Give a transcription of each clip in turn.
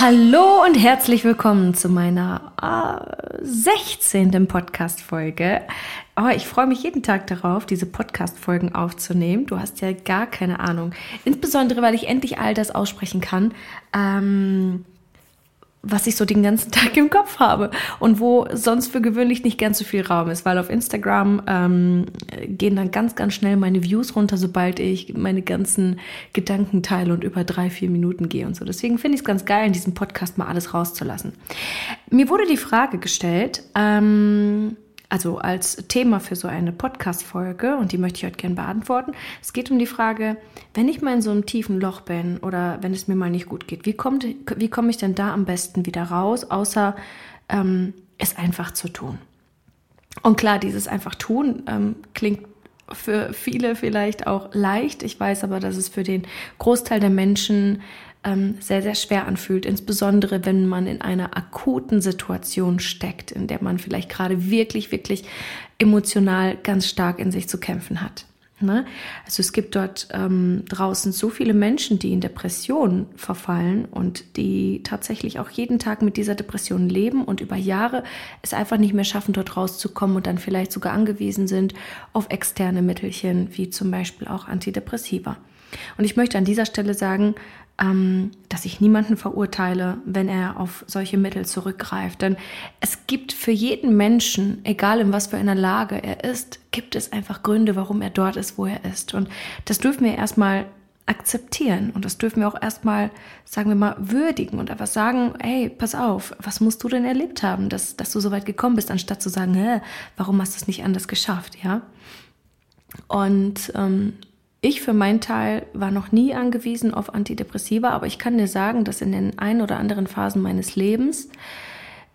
Hallo und herzlich willkommen zu meiner äh, 16. Podcast-Folge. Oh, ich freue mich jeden Tag darauf, diese Podcast-Folgen aufzunehmen. Du hast ja gar keine Ahnung. Insbesondere, weil ich endlich all das aussprechen kann, ähm, was ich so den ganzen Tag im Kopf habe und wo sonst für gewöhnlich nicht ganz so viel Raum ist, weil auf Instagram ähm, gehen dann ganz, ganz schnell meine Views runter, sobald ich meine ganzen Gedanken teile und über drei, vier Minuten gehe und so. Deswegen finde ich es ganz geil, in diesem Podcast mal alles rauszulassen. Mir wurde die Frage gestellt, ähm, also als Thema für so eine Podcast-Folge, und die möchte ich heute gerne beantworten. Es geht um die Frage, wenn ich mal in so einem tiefen Loch bin oder wenn es mir mal nicht gut geht, wie, kommt, wie komme ich denn da am besten wieder raus, außer ähm, es einfach zu tun? Und klar, dieses einfach tun ähm, klingt für viele vielleicht auch leicht. Ich weiß aber, dass es für den Großteil der Menschen ähm, sehr, sehr schwer anfühlt, insbesondere wenn man in einer akuten Situation steckt, in der man vielleicht gerade wirklich, wirklich emotional ganz stark in sich zu kämpfen hat. Ne? Also es gibt dort ähm, draußen so viele Menschen, die in Depressionen verfallen und die tatsächlich auch jeden Tag mit dieser Depression leben und über Jahre es einfach nicht mehr schaffen, dort rauszukommen und dann vielleicht sogar angewiesen sind auf externe Mittelchen, wie zum Beispiel auch Antidepressiva. Und ich möchte an dieser Stelle sagen, dass ich niemanden verurteile, wenn er auf solche Mittel zurückgreift. Denn es gibt für jeden Menschen, egal in was für einer Lage er ist, gibt es einfach Gründe, warum er dort ist, wo er ist. Und das dürfen wir erstmal akzeptieren und das dürfen wir auch erstmal, sagen wir mal, würdigen und einfach sagen, hey, pass auf, was musst du denn erlebt haben, dass, dass du so weit gekommen bist, anstatt zu sagen, hä, warum hast du es nicht anders geschafft, ja? Und ähm, ich für meinen Teil war noch nie angewiesen auf Antidepressiva, aber ich kann dir sagen, dass in den ein oder anderen Phasen meines Lebens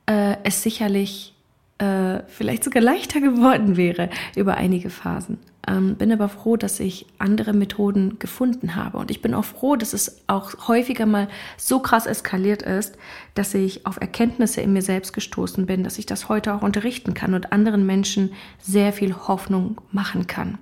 äh, es sicherlich äh, vielleicht sogar leichter geworden wäre über einige Phasen. Ähm, bin aber froh, dass ich andere Methoden gefunden habe. Und ich bin auch froh, dass es auch häufiger mal so krass eskaliert ist, dass ich auf Erkenntnisse in mir selbst gestoßen bin, dass ich das heute auch unterrichten kann und anderen Menschen sehr viel Hoffnung machen kann.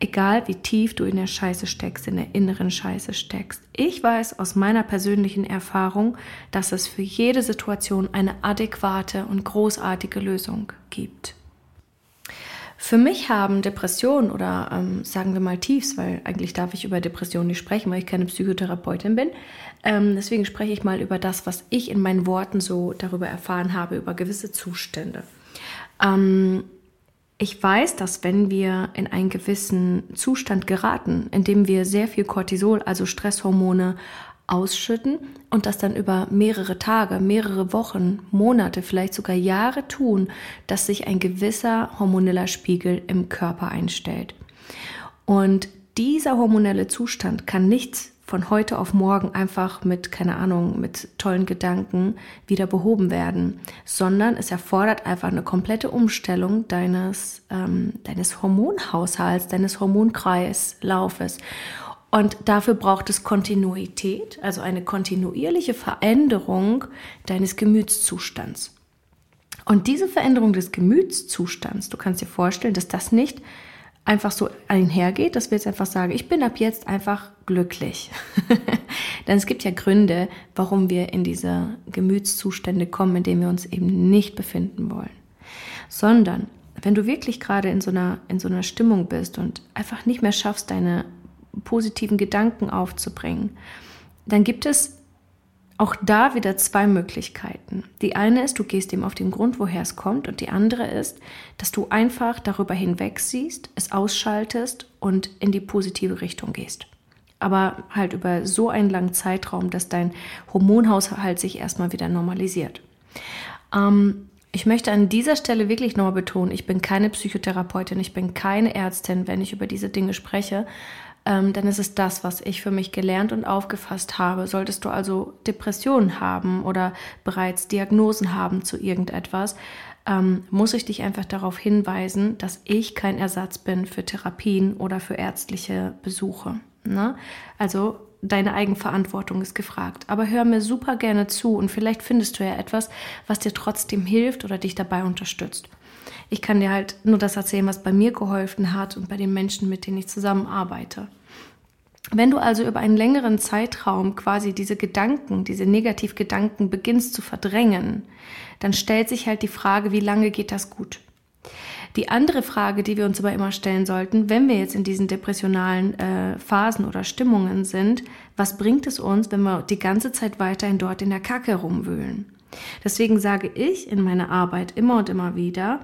Egal wie tief du in der Scheiße steckst, in der inneren Scheiße steckst. Ich weiß aus meiner persönlichen Erfahrung, dass es für jede Situation eine adäquate und großartige Lösung gibt. Für mich haben Depressionen oder ähm, sagen wir mal Tiefs, weil eigentlich darf ich über Depressionen nicht sprechen, weil ich keine Psychotherapeutin bin. Ähm, deswegen spreche ich mal über das, was ich in meinen Worten so darüber erfahren habe, über gewisse Zustände. Ähm, ich weiß, dass wenn wir in einen gewissen Zustand geraten, in dem wir sehr viel Cortisol, also Stresshormone, ausschütten und das dann über mehrere Tage, mehrere Wochen, Monate, vielleicht sogar Jahre tun, dass sich ein gewisser hormoneller Spiegel im Körper einstellt. Und dieser hormonelle Zustand kann nichts von heute auf morgen einfach mit, keine Ahnung, mit tollen Gedanken wieder behoben werden, sondern es erfordert einfach eine komplette Umstellung deines, ähm, deines Hormonhaushalts, deines Hormonkreislaufes. Und dafür braucht es Kontinuität, also eine kontinuierliche Veränderung deines Gemütszustands. Und diese Veränderung des Gemütszustands, du kannst dir vorstellen, dass das nicht einfach so einhergeht, dass wir jetzt einfach sagen, ich bin ab jetzt einfach glücklich. Denn es gibt ja Gründe, warum wir in diese Gemütszustände kommen, in denen wir uns eben nicht befinden wollen. Sondern wenn du wirklich gerade in so einer, in so einer Stimmung bist und einfach nicht mehr schaffst, deine positiven Gedanken aufzubringen, dann gibt es auch da wieder zwei Möglichkeiten. Die eine ist, du gehst dem auf den Grund, woher es kommt, und die andere ist, dass du einfach darüber hinweg siehst, es ausschaltest und in die positive Richtung gehst. Aber halt über so einen langen Zeitraum, dass dein Hormonhaushalt sich erstmal wieder normalisiert. Ähm, ich möchte an dieser Stelle wirklich nochmal betonen, ich bin keine Psychotherapeutin, ich bin keine Ärztin, wenn ich über diese Dinge spreche ähm, dann ist es das, was ich für mich gelernt und aufgefasst habe. Solltest du also Depressionen haben oder bereits Diagnosen haben zu irgendetwas, ähm, muss ich dich einfach darauf hinweisen, dass ich kein Ersatz bin für Therapien oder für ärztliche Besuche. Ne? Also deine Eigenverantwortung ist gefragt. Aber hör mir super gerne zu und vielleicht findest du ja etwas, was dir trotzdem hilft oder dich dabei unterstützt. Ich kann dir halt nur das erzählen, was bei mir geholfen hat und bei den Menschen, mit denen ich zusammenarbeite. Wenn du also über einen längeren Zeitraum quasi diese Gedanken, diese Negativgedanken beginnst zu verdrängen, dann stellt sich halt die Frage, wie lange geht das gut? Die andere Frage, die wir uns aber immer stellen sollten, wenn wir jetzt in diesen depressionalen äh, Phasen oder Stimmungen sind, was bringt es uns, wenn wir die ganze Zeit weiterhin dort in der Kacke rumwühlen? Deswegen sage ich in meiner Arbeit immer und immer wieder,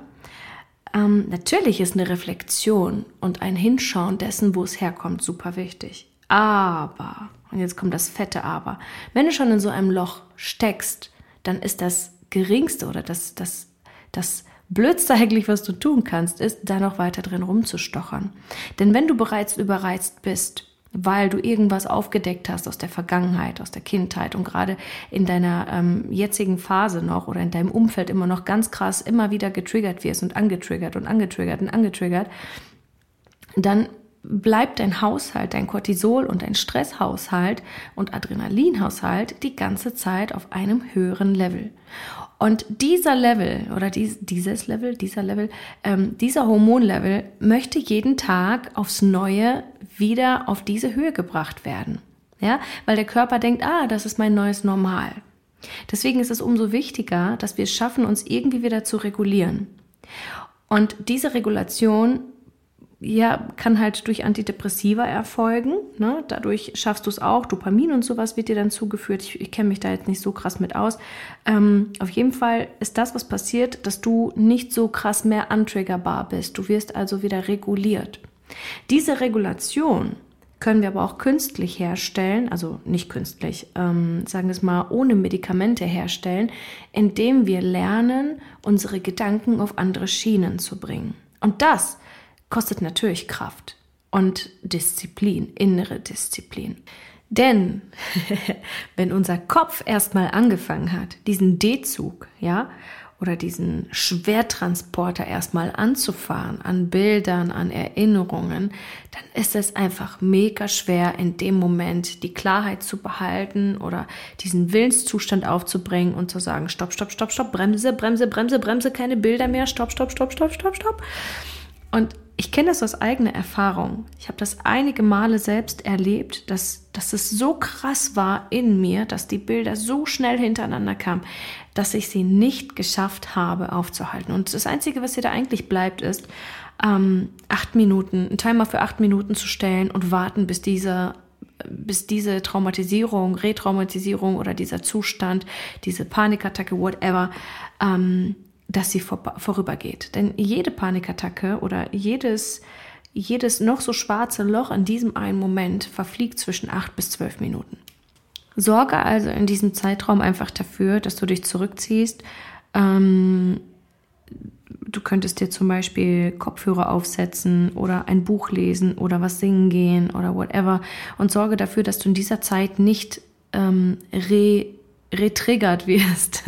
ähm, natürlich ist eine Reflexion und ein Hinschauen dessen, wo es herkommt, super wichtig. Aber, und jetzt kommt das fette Aber, wenn du schon in so einem Loch steckst, dann ist das geringste oder das, das, das Blödste eigentlich, was du tun kannst, ist, da noch weiter drin rumzustochern. Denn wenn du bereits überreizt bist, weil du irgendwas aufgedeckt hast aus der Vergangenheit, aus der Kindheit und gerade in deiner ähm, jetzigen Phase noch oder in deinem Umfeld immer noch ganz krass immer wieder getriggert wirst und angetriggert und angetriggert und angetriggert, dann bleibt dein Haushalt, dein Cortisol und dein Stresshaushalt und Adrenalinhaushalt die ganze Zeit auf einem höheren Level. Und dieser Level oder dies, dieses Level, dieser Level, ähm, dieser Hormonlevel möchte jeden Tag aufs Neue wieder auf diese Höhe gebracht werden. Ja, weil der Körper denkt, ah, das ist mein neues Normal. Deswegen ist es umso wichtiger, dass wir es schaffen, uns irgendwie wieder zu regulieren. Und diese Regulation ja, kann halt durch Antidepressiva erfolgen. Ne? Dadurch schaffst du es auch. Dopamin und sowas wird dir dann zugeführt. Ich, ich kenne mich da jetzt nicht so krass mit aus. Ähm, auf jeden Fall ist das, was passiert, dass du nicht so krass mehr untriggerbar bist. Du wirst also wieder reguliert. Diese Regulation können wir aber auch künstlich herstellen, also nicht künstlich, ähm, sagen wir es mal, ohne Medikamente herstellen, indem wir lernen, unsere Gedanken auf andere Schienen zu bringen. Und das kostet natürlich Kraft und Disziplin, innere Disziplin. Denn wenn unser Kopf erstmal angefangen hat, diesen D-Zug, ja, oder diesen Schwertransporter erstmal anzufahren an Bildern, an Erinnerungen, dann ist es einfach mega schwer in dem Moment die Klarheit zu behalten oder diesen Willenszustand aufzubringen und zu sagen, stopp, stopp, stopp, stopp, Bremse, Bremse, Bremse, Bremse, keine Bilder mehr, stopp, stopp, stopp, stopp, stopp, stopp. Und ich kenne das aus eigener Erfahrung. Ich habe das einige Male selbst erlebt, dass, dass es so krass war in mir, dass die Bilder so schnell hintereinander kamen, dass ich sie nicht geschafft habe aufzuhalten. Und das Einzige, was dir da eigentlich bleibt, ist, ähm, acht Minuten, einen Timer für acht Minuten zu stellen und warten, bis dieser bis diese Traumatisierung, Retraumatisierung oder dieser Zustand, diese Panikattacke, whatever, ähm, dass sie vor, vorübergeht. Denn jede Panikattacke oder jedes, jedes noch so schwarze Loch in diesem einen Moment verfliegt zwischen acht bis zwölf Minuten. Sorge also in diesem Zeitraum einfach dafür, dass du dich zurückziehst. Ähm, du könntest dir zum Beispiel Kopfhörer aufsetzen oder ein Buch lesen oder was singen gehen oder whatever und sorge dafür, dass du in dieser Zeit nicht ähm, re retriggert wirst.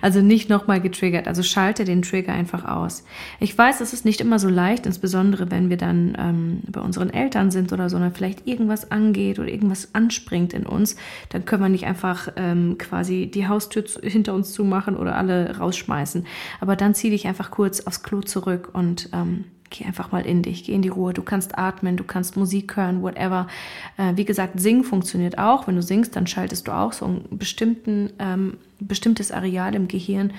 Also nicht nochmal getriggert. Also schalte den Trigger einfach aus. Ich weiß, es ist nicht immer so leicht, insbesondere wenn wir dann ähm, bei unseren Eltern sind oder so, sondern vielleicht irgendwas angeht oder irgendwas anspringt in uns. Dann können wir nicht einfach ähm, quasi die Haustür hinter uns zumachen oder alle rausschmeißen. Aber dann zieh dich einfach kurz aufs Klo zurück und ähm, geh einfach mal in dich, geh in die Ruhe. Du kannst atmen, du kannst Musik hören, whatever. Äh, wie gesagt, singen funktioniert auch. Wenn du singst, dann schaltest du auch so ein bestimmten, ähm, bestimmtes Areal im Gehirn.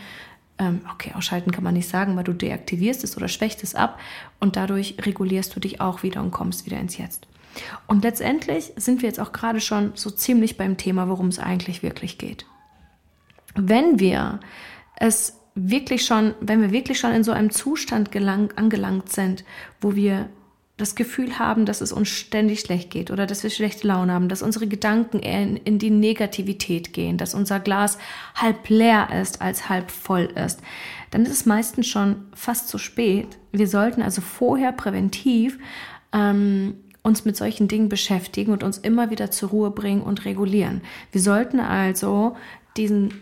Ähm, okay, ausschalten kann man nicht sagen, weil du deaktivierst es oder schwächst es ab und dadurch regulierst du dich auch wieder und kommst wieder ins Jetzt. Und letztendlich sind wir jetzt auch gerade schon so ziemlich beim Thema, worum es eigentlich wirklich geht. Wenn wir es wirklich schon, wenn wir wirklich schon in so einem Zustand gelang, angelangt sind, wo wir das Gefühl haben, dass es uns ständig schlecht geht oder dass wir schlechte Laune haben, dass unsere Gedanken in, in die Negativität gehen, dass unser Glas halb leer ist als halb voll ist, dann ist es meistens schon fast zu spät. Wir sollten also vorher präventiv ähm, uns mit solchen Dingen beschäftigen und uns immer wieder zur Ruhe bringen und regulieren. Wir sollten also diesen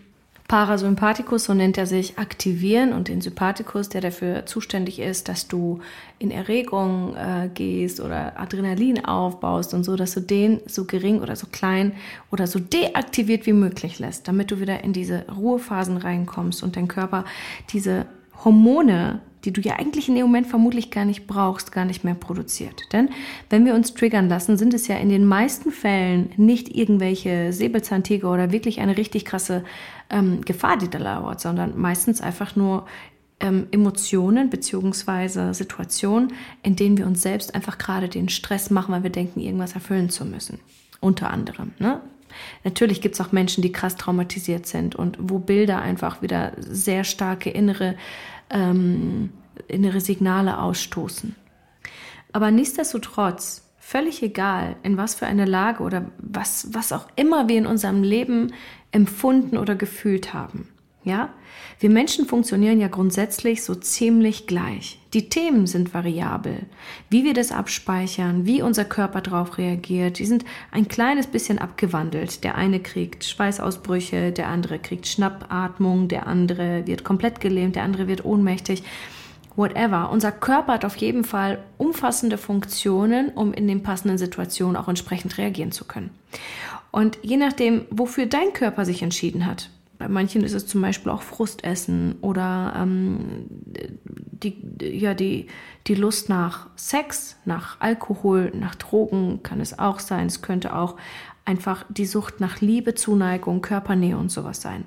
Parasympathikus, so nennt er sich, aktivieren und den Sympathikus, der dafür zuständig ist, dass du in Erregung äh, gehst oder Adrenalin aufbaust und so, dass du den so gering oder so klein oder so deaktiviert wie möglich lässt, damit du wieder in diese Ruhephasen reinkommst und dein Körper diese Hormone die du ja eigentlich in dem Moment vermutlich gar nicht brauchst, gar nicht mehr produziert. Denn wenn wir uns triggern lassen, sind es ja in den meisten Fällen nicht irgendwelche Säbelzahntiger oder wirklich eine richtig krasse ähm, Gefahr, die da lauert, sondern meistens einfach nur ähm, Emotionen beziehungsweise Situationen, in denen wir uns selbst einfach gerade den Stress machen, weil wir denken, irgendwas erfüllen zu müssen. Unter anderem. Ne? Natürlich gibt es auch Menschen, die krass traumatisiert sind und wo Bilder einfach wieder sehr starke innere, ähm, innere Signale ausstoßen. Aber nichtsdestotrotz, völlig egal, in was für eine Lage oder was, was auch immer wir in unserem Leben empfunden oder gefühlt haben, ja, wir Menschen funktionieren ja grundsätzlich so ziemlich gleich. Die Themen sind variabel. Wie wir das abspeichern, wie unser Körper darauf reagiert, die sind ein kleines bisschen abgewandelt. Der eine kriegt Schweißausbrüche, der andere kriegt Schnappatmung, der andere wird komplett gelähmt, der andere wird ohnmächtig. Whatever. Unser Körper hat auf jeden Fall umfassende Funktionen, um in den passenden Situationen auch entsprechend reagieren zu können. Und je nachdem, wofür dein Körper sich entschieden hat, bei manchen ist es zum Beispiel auch Frustessen oder ähm, die, ja, die, die Lust nach Sex, nach Alkohol, nach Drogen kann es auch sein. Es könnte auch einfach die Sucht nach Liebe, Zuneigung, Körpernähe und sowas sein.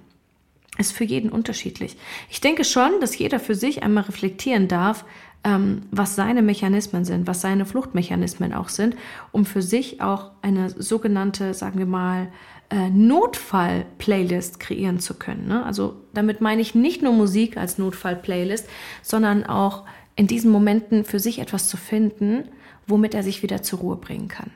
Ist für jeden unterschiedlich. Ich denke schon, dass jeder für sich einmal reflektieren darf, ähm, was seine Mechanismen sind, was seine Fluchtmechanismen auch sind, um für sich auch eine sogenannte, sagen wir mal, äh, Notfall-Playlist kreieren zu können. Ne? Also damit meine ich nicht nur Musik als Notfall-Playlist, sondern auch in diesen Momenten für sich etwas zu finden, womit er sich wieder zur Ruhe bringen kann.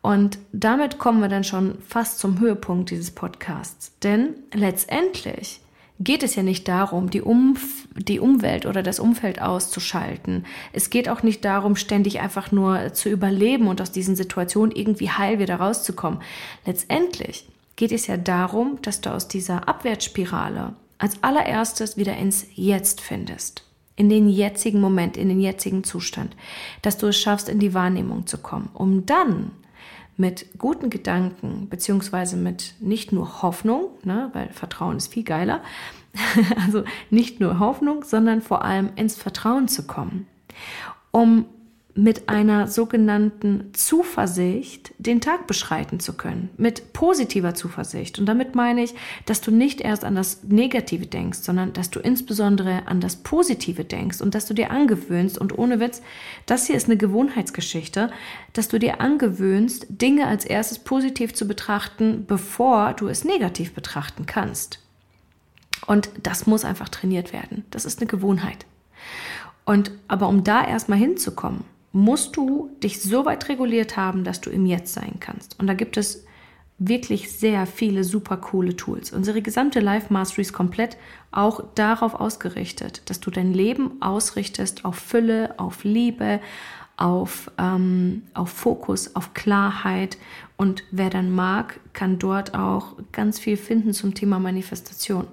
Und damit kommen wir dann schon fast zum Höhepunkt dieses Podcasts. Denn letztendlich geht es ja nicht darum, die, Umf die Umwelt oder das Umfeld auszuschalten. Es geht auch nicht darum, ständig einfach nur zu überleben und aus diesen Situationen irgendwie heil wieder rauszukommen. Letztendlich geht es ja darum, dass du aus dieser Abwärtsspirale als allererstes wieder ins Jetzt findest. In den jetzigen Moment, in den jetzigen Zustand. Dass du es schaffst, in die Wahrnehmung zu kommen, um dann mit guten Gedanken, beziehungsweise mit nicht nur Hoffnung, ne, weil Vertrauen ist viel geiler, also nicht nur Hoffnung, sondern vor allem ins Vertrauen zu kommen, um mit einer sogenannten Zuversicht den Tag beschreiten zu können, mit positiver Zuversicht. Und damit meine ich, dass du nicht erst an das Negative denkst, sondern dass du insbesondere an das Positive denkst und dass du dir angewöhnst, und ohne Witz, das hier ist eine Gewohnheitsgeschichte, dass du dir angewöhnst, Dinge als erstes positiv zu betrachten, bevor du es negativ betrachten kannst. Und das muss einfach trainiert werden. Das ist eine Gewohnheit. Und aber um da erstmal hinzukommen, musst du dich so weit reguliert haben, dass du im Jetzt sein kannst. Und da gibt es wirklich sehr viele super coole Tools. Unsere gesamte Life Mastery ist komplett auch darauf ausgerichtet, dass du dein Leben ausrichtest auf Fülle, auf Liebe, auf, ähm, auf Fokus, auf Klarheit. Und wer dann mag, kann dort auch ganz viel finden zum Thema Manifestation.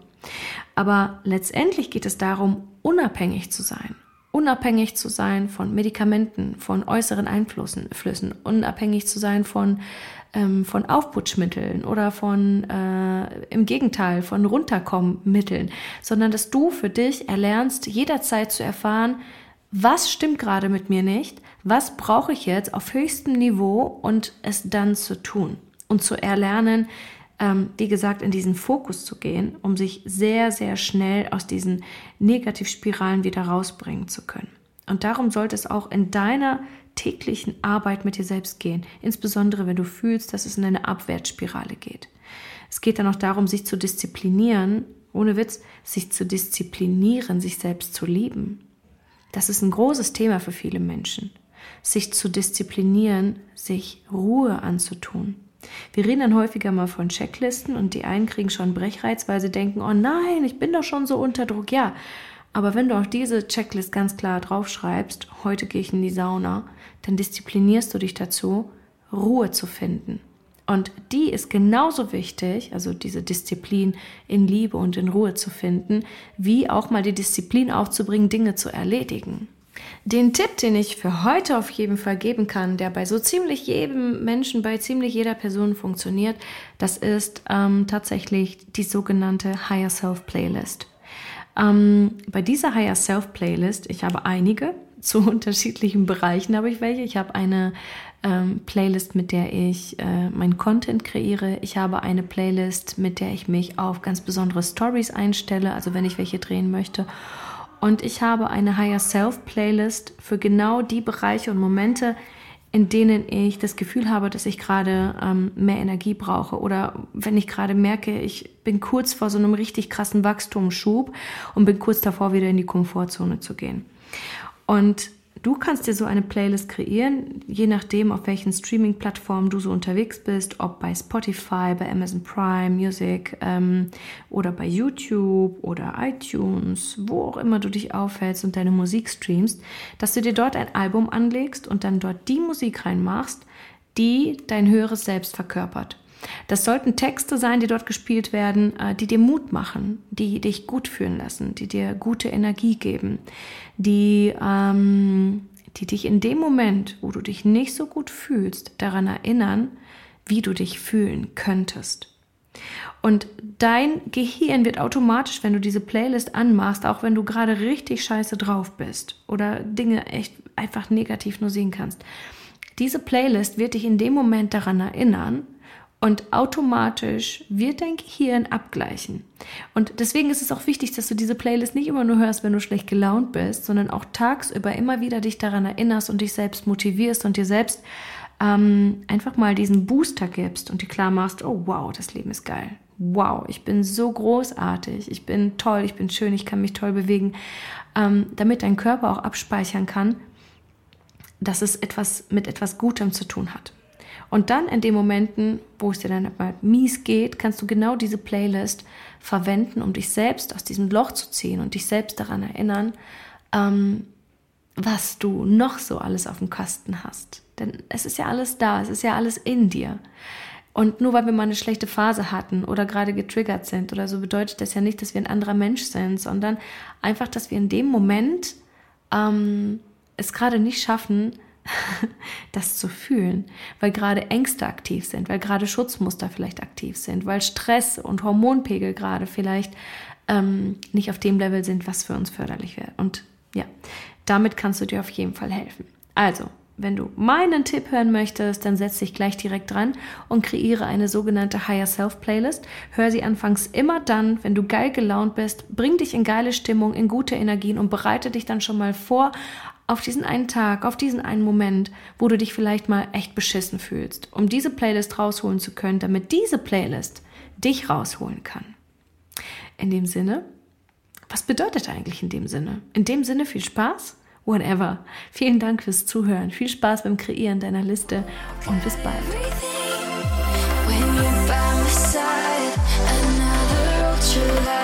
Aber letztendlich geht es darum, unabhängig zu sein unabhängig zu sein von Medikamenten, von äußeren Einflüssen, Flüssen, unabhängig zu sein von, ähm, von Aufputschmitteln oder von, äh, im Gegenteil, von Runterkommenmitteln, sondern dass du für dich erlernst, jederzeit zu erfahren, was stimmt gerade mit mir nicht, was brauche ich jetzt auf höchstem Niveau und es dann zu tun und zu erlernen, ähm, wie gesagt, in diesen Fokus zu gehen, um sich sehr, sehr schnell aus diesen Negativspiralen wieder rausbringen zu können. Und darum sollte es auch in deiner täglichen Arbeit mit dir selbst gehen, insbesondere wenn du fühlst, dass es in eine Abwärtsspirale geht. Es geht dann auch darum, sich zu disziplinieren, ohne Witz, sich zu disziplinieren, sich selbst zu lieben. Das ist ein großes Thema für viele Menschen. Sich zu disziplinieren, sich Ruhe anzutun. Wir reden dann häufiger mal von Checklisten und die einen kriegen schon Brechreiz, weil sie denken, oh nein, ich bin doch schon so unter Druck. Ja, aber wenn du auch diese Checklist ganz klar draufschreibst, heute gehe ich in die Sauna, dann disziplinierst du dich dazu, Ruhe zu finden. Und die ist genauso wichtig, also diese Disziplin in Liebe und in Ruhe zu finden, wie auch mal die Disziplin aufzubringen, Dinge zu erledigen. Den Tipp, den ich für heute auf jeden Fall geben kann, der bei so ziemlich jedem Menschen, bei ziemlich jeder Person funktioniert, das ist ähm, tatsächlich die sogenannte Higher Self Playlist. Ähm, bei dieser Higher Self Playlist, ich habe einige zu unterschiedlichen Bereichen, habe ich welche. Ich habe eine ähm, Playlist, mit der ich äh, mein Content kreiere. Ich habe eine Playlist, mit der ich mich auf ganz besondere Stories einstelle, also wenn ich welche drehen möchte. Und ich habe eine Higher Self Playlist für genau die Bereiche und Momente, in denen ich das Gefühl habe, dass ich gerade ähm, mehr Energie brauche oder wenn ich gerade merke, ich bin kurz vor so einem richtig krassen Wachstumsschub und bin kurz davor, wieder in die Komfortzone zu gehen. Und Du kannst dir so eine Playlist kreieren, je nachdem, auf welchen Streaming-Plattformen du so unterwegs bist, ob bei Spotify, bei Amazon Prime Music ähm, oder bei YouTube oder iTunes, wo auch immer du dich aufhältst und deine Musik streamst, dass du dir dort ein Album anlegst und dann dort die Musik reinmachst, die dein höheres Selbst verkörpert. Das sollten Texte sein, die dort gespielt werden, äh, die dir Mut machen, die dich gut fühlen lassen, die dir gute Energie geben, die, ähm, die dich in dem Moment, wo du dich nicht so gut fühlst, daran erinnern, wie du dich fühlen könntest. Und dein Gehirn wird automatisch, wenn du diese Playlist anmachst, auch wenn du gerade richtig scheiße drauf bist oder Dinge echt einfach negativ nur sehen kannst, diese Playlist wird dich in dem Moment daran erinnern, und automatisch wird dein Gehirn abgleichen. Und deswegen ist es auch wichtig, dass du diese Playlist nicht immer nur hörst, wenn du schlecht gelaunt bist, sondern auch tagsüber immer wieder dich daran erinnerst und dich selbst motivierst und dir selbst ähm, einfach mal diesen Booster gibst und dir klar machst, oh wow, das Leben ist geil. Wow, ich bin so großartig, ich bin toll, ich bin schön, ich kann mich toll bewegen, ähm, damit dein Körper auch abspeichern kann, dass es etwas mit etwas Gutem zu tun hat. Und dann in den Momenten, wo es dir dann mal mies geht, kannst du genau diese Playlist verwenden, um dich selbst aus diesem Loch zu ziehen und dich selbst daran erinnern, ähm, was du noch so alles auf dem Kasten hast. Denn es ist ja alles da, es ist ja alles in dir. Und nur weil wir mal eine schlechte Phase hatten oder gerade getriggert sind oder so, bedeutet das ja nicht, dass wir ein anderer Mensch sind, sondern einfach, dass wir in dem Moment ähm, es gerade nicht schaffen, das zu fühlen, weil gerade Ängste aktiv sind, weil gerade Schutzmuster vielleicht aktiv sind, weil Stress und Hormonpegel gerade vielleicht ähm, nicht auf dem Level sind, was für uns förderlich wäre. Und ja, damit kannst du dir auf jeden Fall helfen. Also, wenn du meinen Tipp hören möchtest, dann setz dich gleich direkt dran und kreiere eine sogenannte Higher Self Playlist. Hör sie anfangs immer dann, wenn du geil gelaunt bist, bring dich in geile Stimmung, in gute Energien und bereite dich dann schon mal vor auf diesen einen Tag, auf diesen einen Moment, wo du dich vielleicht mal echt beschissen fühlst, um diese Playlist rausholen zu können, damit diese Playlist dich rausholen kann. In dem Sinne, was bedeutet eigentlich in dem Sinne? In dem Sinne viel Spaß? Whatever. Vielen Dank fürs Zuhören. Viel Spaß beim Kreieren deiner Liste und bis bald. When